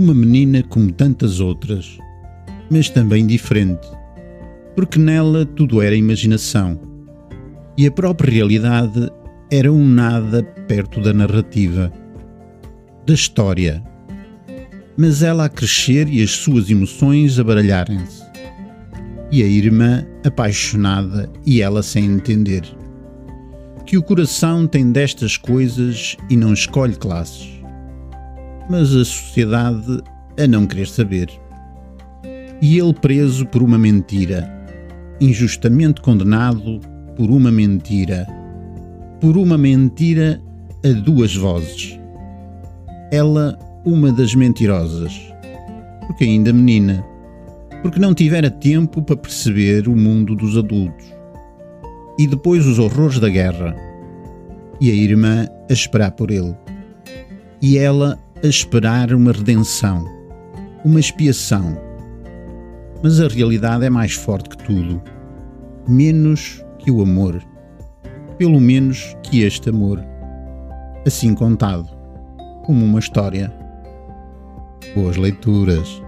uma menina como tantas outras, mas também diferente, porque nela tudo era imaginação e a própria realidade era um nada perto da narrativa, da história. Mas ela a crescer e as suas emoções a baralharem-se. E a irmã apaixonada e ela sem entender. Que o coração tem destas coisas e não escolhe classes. Mas a sociedade a não querer saber. E ele preso por uma mentira, injustamente condenado por uma mentira. Por uma mentira a duas vozes. Ela, uma das mentirosas, porque ainda menina, porque não tivera tempo para perceber o mundo dos adultos. E depois os horrores da guerra. E a irmã a esperar por ele. E ela a esperar uma redenção, uma expiação. Mas a realidade é mais forte que tudo, menos que o amor, pelo menos que este amor, assim contado, como uma história. Boas leituras.